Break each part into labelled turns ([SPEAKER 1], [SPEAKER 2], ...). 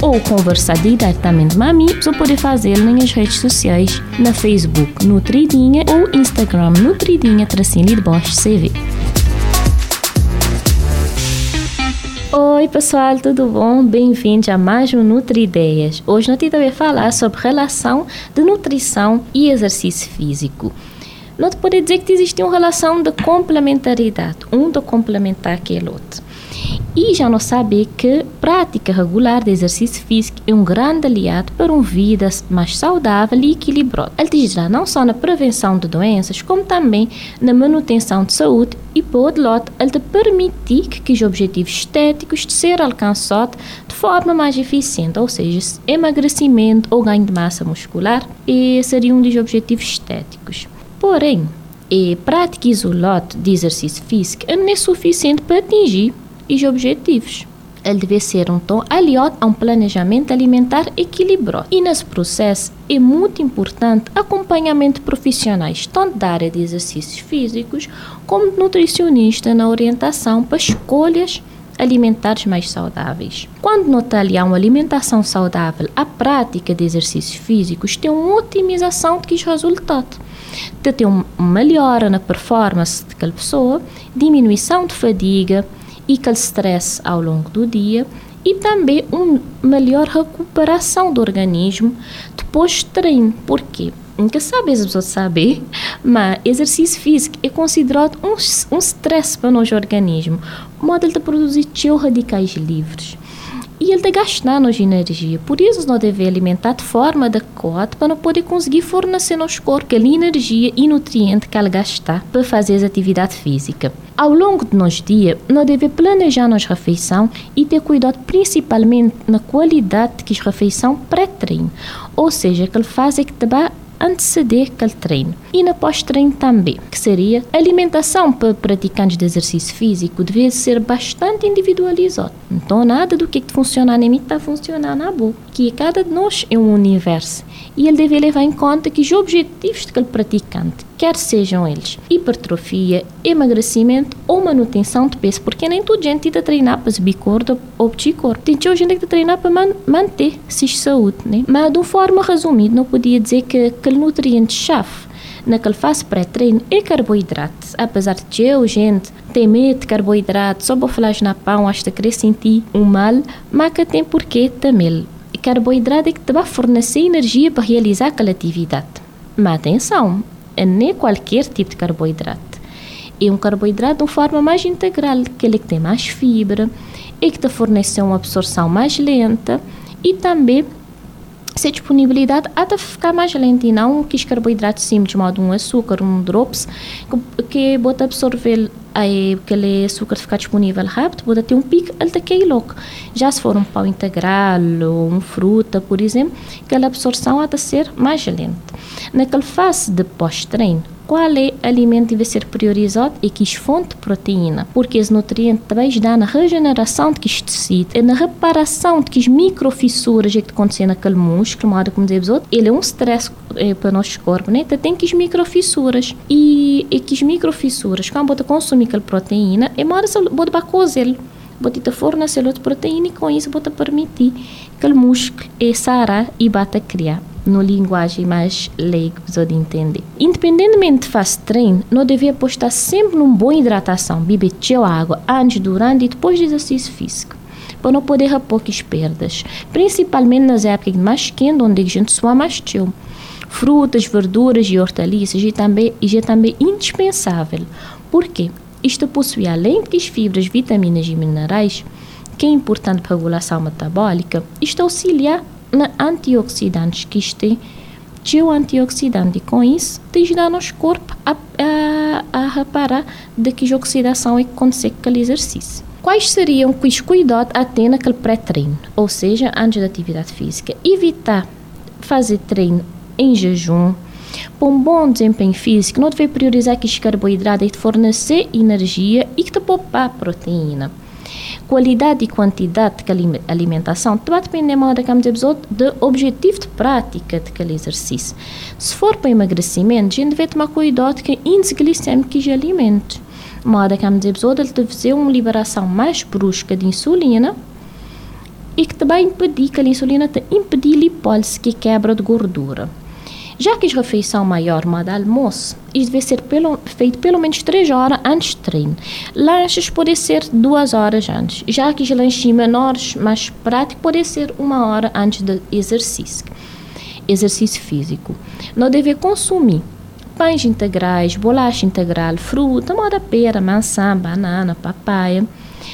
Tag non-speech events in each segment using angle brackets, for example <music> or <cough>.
[SPEAKER 1] ou conversar diretamente com a mim, você pode fazer nas redes sociais, na Facebook Nutridinha ou Instagram Nutridinha Tracinho de Bosch CV. Oi pessoal, tudo bom? Bem-vindos a mais um Nutri Ideias. Hoje nós vamos falar sobre relação de nutrição e exercício físico. Nós podemos dizer que existe uma relação de complementaridade, um de complementar aquele outro. E já não sabe que prática regular de exercício físico é um grande aliado para uma vida mais saudável e equilibrada. Ele ajuda não só na prevenção de doenças, como também na manutenção de saúde e, por outro ele te permitir que os objetivos estéticos de ser alcançados de forma mais eficiente, ou seja, emagrecimento ou ganho de massa muscular, e seria um dos objetivos estéticos. Porém, a prática isolada de exercício físico não é suficiente para atingir os objetivos. Ele deve ser um tom aliado a um planejamento alimentar equilibrado. E nesse processo é muito importante acompanhamento profissionais, tanto da área de exercícios físicos como de nutricionista na orientação para escolhas alimentares mais saudáveis. Quando nota ali uma alimentação saudável, a prática de exercícios físicos tem uma otimização de resultados. Tem uma melhora na performance daquela pessoa, diminuição de fadiga, e aquele stress ao longo do dia e também uma melhor recuperação do organismo depois do treino. Por quê? Nunca sabe as pessoas saber, <laughs> mas exercício físico é considerado um, um stress para o nosso organismo. Modo de produzir radicais livres e ele gastar nossa energia. Por isso, nós devemos alimentar de forma adequada para não poder conseguir fornecer nosso corpo aquela energia e nutriente que ele gastar para fazer as atividades físicas. Ao longo do nosso dia, nós devemos planejar nossa refeição e ter cuidado principalmente na qualidade que a refeição pré-treino, ou seja, que ele faz que te anteceder aquele treino. E na pós-treino também, que seria a alimentação para praticantes de exercício físico deve ser bastante individualizado. Então nada do que funciona em mim está funcionando na boa. Que cada de nós é um universo e ele deve levar em conta que os objetivos daquele praticante quer sejam eles hipertrofia, emagrecimento ou manutenção de peso, porque nem toda gente está treinar para subir corpo ou pedir corpo. Tem gente que está treinar para man manter-se saúde, né? Mas de uma forma resumida, não podia dizer que aquele nutriente-chave naquele fase pré-treino é carboidrato. Apesar de eu, gente, ter medo de carboidrato, só vou falar na pão, acho que querer sentir um mal, mas que tem porquê também. Carboidrato é que te vai fornecer energia para realizar aquela atividade. Mas atenção, nem qualquer tipo de carboidrato. É um carboidrato de uma forma mais integral, que ele tem mais fibra e que te fornece uma absorção mais lenta e também se disponibilidade até ficar mais lenta e não que os carboidratos simples, de modo um açúcar, um drops, que, que bota absorver aí aquele açúcar ficar disponível rápido, bota ter um pico, ele está cai logo. Já se for um pão integral ou uma fruta, por exemplo, aquela qual é alimento deve ser priorizado e que fonte de proteína, porque esse nutriente também dá na regeneração de que tecido, e na reparação de que microfissuras que acontecem naquele músculo, modo como dizemos outro, ele é um stress é, para o nosso corpo, né? Então, tem que as microfissuras. E, e que as microfissuras, quando você consome aquela proteína, é mais você pode cozer bota fornecer outra proteína e com isso bota permitir que o músculo é e bata criar no linguagem mais leiga de entender. Independentemente de fazer treino, não devia apostar sempre numa boa hidratação, beber água antes, durante e depois do exercício físico para não poder repor as perdas, principalmente nas épocas mais quentes, onde a gente sua mais tio. Frutas, verduras e hortaliças e também, é também indispensável. Por quê? Isto possui, além de fibras, vitaminas e minerais, que é importante para a regulação metabólica, isto auxilia na antioxidantes que isto de um antioxidante com isso te ajuda nosso corpo a, a, a reparar de que oxidação é que acontece com aquele exercício. Quais seriam os cuidados a ter naquele pré-treino, ou seja, antes da atividade física? Evitar fazer treino em jejum, para um bom desempenho físico, não deve priorizar que os carboidratos te fornecer energia e que te poupar proteína. Qualidade e quantidade de alimentação vai depender mais do objetivo de prática daquele exercício. Se for para emagrecimento, a gente deve tomar cuidado com o índice glicêmico de alimentos. Moda que episódio ele deve fazer uma liberação mais brusca de insulina e que também impedir que a insulina te impedir a lipólise que quebra de gordura. Já que a refeição maior, modo almoço, isso deve ser pelo, feito pelo menos 3 horas antes do treino. Lanches podem ser 2 horas antes. Já que os lanches menores, mais práticos, podem ser uma hora antes do exercício. Exercício físico. Não deve consumir pães integrais, bolacha integral, fruta, moda pera, maçã, banana, papaya,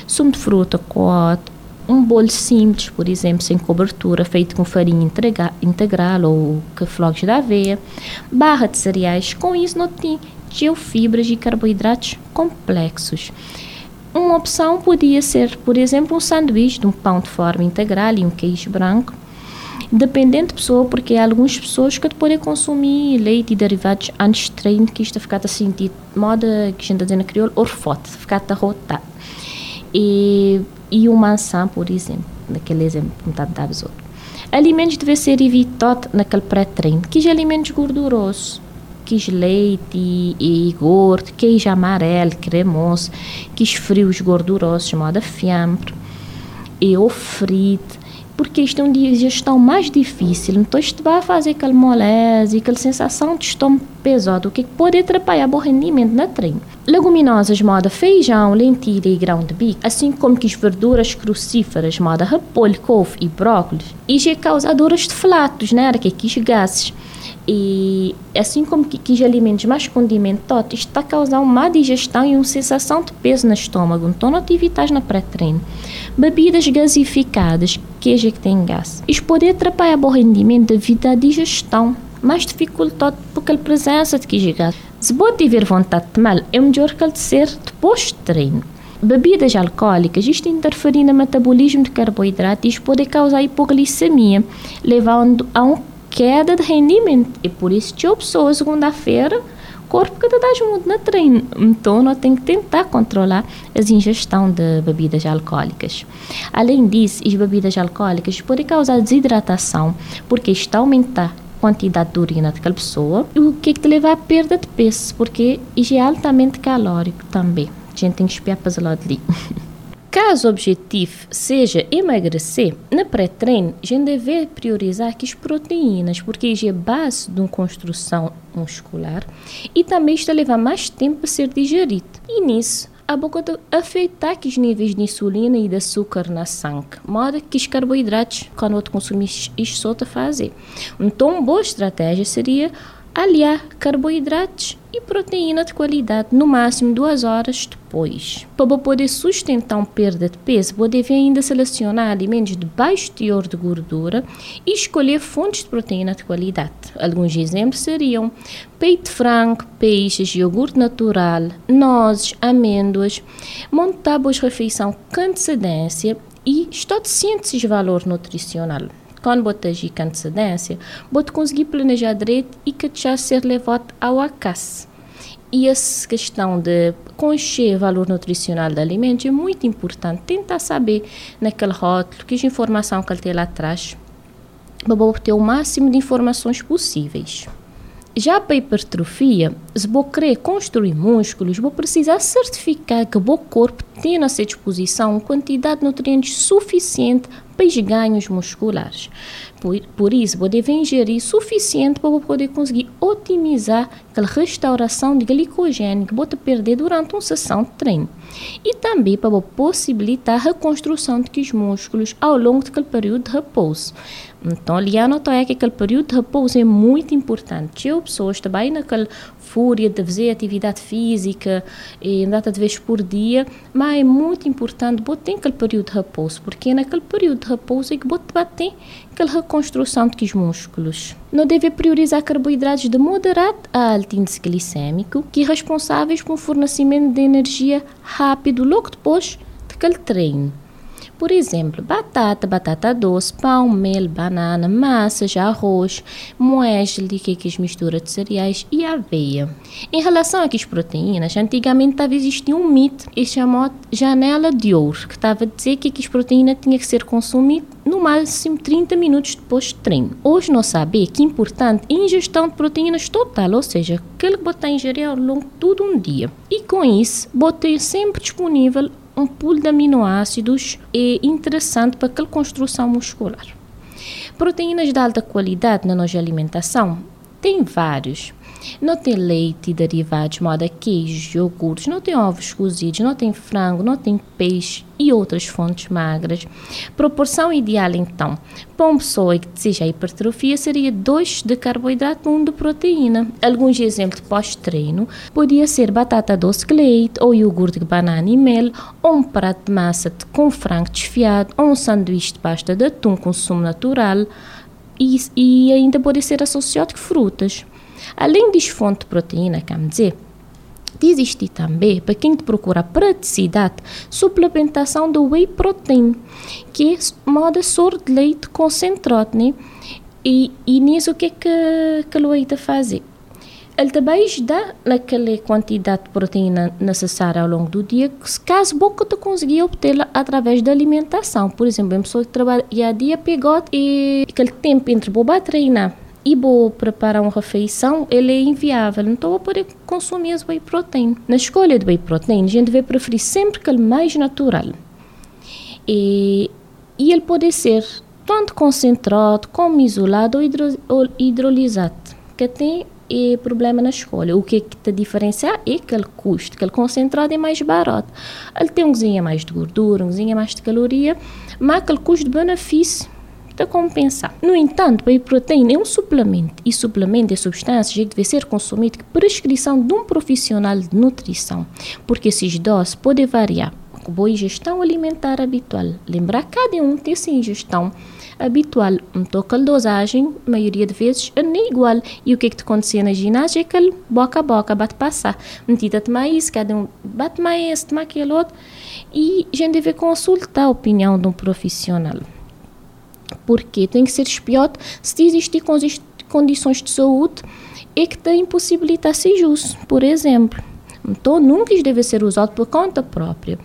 [SPEAKER 1] sumo de fruta, coto, um bolo simples, por exemplo, sem cobertura, feito com farinha integral ou flocos de aveia, barra de cereais, com isso não tem geofibras e carboidratos complexos. Uma opção podia ser, por exemplo, um sanduíche de um pão de forma integral e um queijo branco, dependendo da pessoa, porque há algumas pessoas que podem consumir leite e derivados antes de treino, que isto ficar assim, de moda que a gente está dizendo crioulo, orfote, ficar rotado. E e uma maçã, por exemplo, naquele exemplo que está dado outros. Alimentos devem ser evitados naquele pré-treino, que alimentos gordurosos, que leite e gordo, queijo amarelo, cremoso, que frios gordurosos, chamada fiambre, e o frito, porque isto é um digestão mais difícil, então isto vai fazer aquela moleza, aquela sensação de estômago pesado, o que pode atrapalhar o rendimento na treino. Leguminosas, moda feijão, lentilha e grão de bico, assim como que as verduras crucíferas, moda repolho, couve e brócolis, e já causadoras de flatos, né, que é gases. E assim como que, que os alimentos mais condimentados está causando má digestão e uma sensação de peso no estômago, então não atividades na pré-treino. Bebidas gasificadas, que é que tem gás. Isso pode atrapalhar o rendimento devido à digestão, mais dificultado porque a presença de queijo gás. Se você tiver vontade de tomar, é melhor que ele ser depois de treino. Bebidas alcoólicas, isto interferir no metabolismo de carboidratos e pode causar hipoglicemia, levando a um queda de rendimento. E por isso, que a pessoa segunda-feira, corpo cada vez muito na treino. Então, nós temos que tentar controlar a ingestão de bebidas alcoólicas. Além disso, as bebidas alcoólicas podem causar desidratação, porque está aumentar quantidade de urina daquela pessoa, o que, é que te leva à perda de peso, porque é altamente calórico também. A gente tem que espiar para o lado ali. <laughs> Caso o objetivo seja emagrecer, na pré-treino, a gente deve priorizar aqui as proteínas, porque é a base de uma construção muscular e também está a levar mais tempo para ser digerido. E nisso, a boca de afetar os níveis de insulina e de açúcar na sangue, modo que os carboidratos, quando você consumir isso, te fazer. Então, uma boa estratégia seria aliar carboidratos e proteína de qualidade no máximo duas horas depois. Para poder sustentar uma perda de peso, você deve ainda selecionar alimentos de baixo teor de gordura e escolher fontes de proteína de qualidade. Alguns exemplos seriam peito frango, peixes, iogurte natural, nozes, amêndoas. Montar boas refeição com antecedência e estar ciente de valor nutricional quando você agir com antecedência, você conseguir planejar direito e que já ser levado ao acaso. E essa questão de conhecer o valor nutricional do alimento é muito importante. Tentar saber naquele rótulo que informação que ele tem lá atrás para obter o máximo de informações possíveis. Já para a hipertrofia, se você querer construir músculos, você precisa certificar que o seu corpo tem à sua disposição uma quantidade de nutrientes suficiente para os ganhos musculares. Por, por isso, você deve ingerir suficiente para poder conseguir otimizar aquela restauração de glicogênio que você perder durante uma sessão de treino. E também para possibilitar a reconstrução de os músculos ao longo daquele período de repouso. Então, ali anotar que aquele período de repouso é muito importante. Eu, pessoas também naquela fúria de fazer atividade física e data de vez por dia, mas é muito importante botar aquele período de repouso, porque é naquele período de repouso é que botar tem aquela reconstrução de os músculos. Não deve priorizar carboidratos de moderado a alto índice glicêmico, que é responsáveis por um fornecimento de energia rápido logo depois daquele treino Por exemplo, batata, batata doce, pão, mel, banana, massas, arroz, muesli, que é mistura de cereais e aveia. Em relação a as proteínas, antigamente estava existia um mito que se chamou janela de ouro, que estava a dizer que as proteínas tinha que ser consumida no máximo 30 minutos depois do treino. Hoje nós sabemos que é importante a ingestão de proteínas total, ou seja, aquele que você ingerir ao longo de todo um dia. E com isso, botei sempre disponível um pool de aminoácidos é interessante para aquela construção muscular. Proteínas de alta qualidade na nossa alimentação tem vários. Não tem leite e derivados, moda queijos, iogurtes, não tem ovos cozidos, não tem frango, não tem peixe e outras fontes magras. Proporção ideal, então, para uma pessoa que deseja hipertrofia seria 2 de carboidrato 1 um de proteína. Alguns exemplos pós-treino podia ser batata doce com leite, ou iogurte de banana e mel, ou um prato de massa com frango desfiado, ou um sanduíche de pasta de atum com sumo natural, e, e ainda pode ser associado com frutas. Além de fonte de proteína, quer dizer, existe também, para quem procura praticidade, suplementação do whey protein, que é moda soro de leite concentrado, né? E, e nisso o que é que, o está fazer? Ele também dá naquela quantidade de proteína necessária ao longo do dia, caso boca tu conseguir obtê-la através da alimentação. Por exemplo, uma pessoa que trabalha a dia pegou e aquele tempo entre boba treinar e vou preparar uma refeição, ele é inviável. Então, vou poder consumir as whey protein. Na escolha de whey protein, a gente vai preferir sempre aquele mais natural. E, e ele pode ser tanto concentrado como isolado ou, hidro, ou hidrolisado, que tem é problema na escolha. O que é que te diferencia é aquele custo, aquele concentrado é mais barato. Ele tem um cozinha mais de gordura, um cozinha mais de caloria, mas aquele custo-benefício de compensar. No entanto, a proteína é um suplemento e suplemento é substância que deve ser consumido por prescrição de um profissional de nutrição, porque esses doses podem variar com boa ingestão alimentar habitual. Lembrar cada um tem essa ingestão habitual. Então, a dosagem, maioria de vezes, é nem igual. E o que é que te acontecia na ginásio é que boca a boca bate passar. Metida mais isso, cada um bate mais toma aquele outro. E a gente deve consultar a opinião de um profissional porque tem que ser espiado se existir condições de saúde e que te impossibilitar ser uso, por exemplo. Então, nunca deve ser usado por conta própria.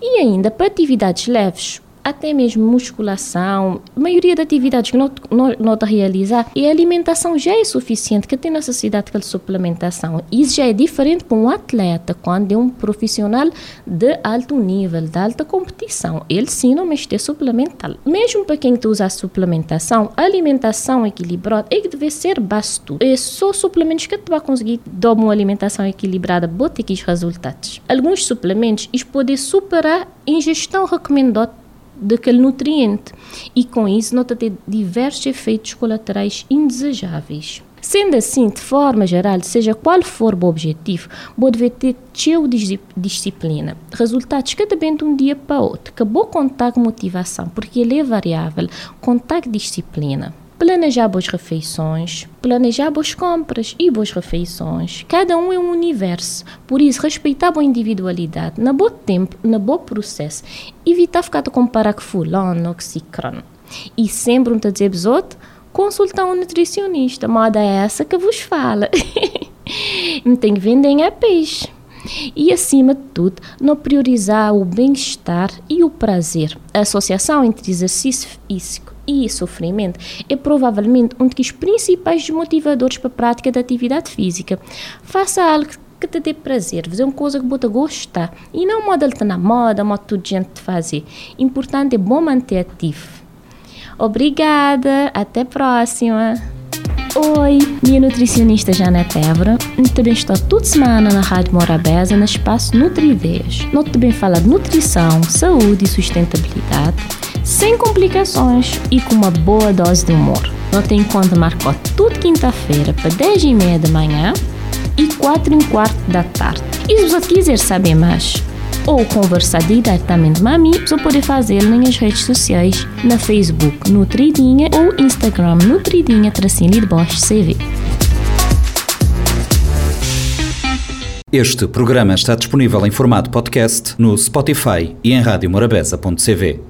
[SPEAKER 1] E ainda para atividades leves, até mesmo musculação, a maioria das atividades que não está realizar, e a alimentação já é suficiente, que tem necessidade de suplementação. Isso já é diferente para um atleta, quando é um profissional de alto nível, de alta competição. Ele sim não mexe suplementar. Mesmo para quem usa a suplementação, a alimentação equilibrada é que deve ser basto. É só suplementos que tu vai conseguir dar uma alimentação equilibrada, botar aqui os resultados. Alguns suplementos podem superar a ingestão recomendada daquele nutriente e com isso nota ter diversos efeitos colaterais indesejáveis. Sendo assim, de forma geral, seja qual for o objetivo, pode ter teu disciplina. Resultados que dependem de um dia para outro. Que bom contar motivação, porque ele é variável. Contar disciplina planejar boas refeições, planejar boas compras e boas refeições. Cada um é um universo, por isso respeitar a boa individualidade, na bom tempo, na bom processo, evitar ficar a comparar com fulano com cicrano. E sempre um dizer outros, consultar um nutricionista, moda é essa que vos fala. <laughs> Não tem que vender a peixe. E, acima de tudo, não priorizar o bem-estar e o prazer. A associação entre exercício físico e sofrimento é provavelmente um dos principais motivadores para a prática da atividade física. Faça algo que te dê prazer, fazer uma coisa que você gosta e não moda está na moda, moda tudo gente fazer. Importante é bom manter ativo. Obrigada, até a próxima. Oi, minha nutricionista Janete Évora. Também estou toda semana na Rádio Morabeza, no espaço Nutrideias. Nós também fala de nutrição, saúde e sustentabilidade sem complicações e com uma boa dose de humor. Não tem conta marcou tudo quinta-feira para 10 e meia da manhã e 4 e quarto da tarde. E se você quiser saber mais ou conversar diretamente com a mim, você pode fazer nas redes sociais, na Facebook Nutridinha ou Instagram Nutridinha Tracinho de Bosch CV.
[SPEAKER 2] Este programa está disponível em formato podcast no Spotify e em radiomorabeza.cv.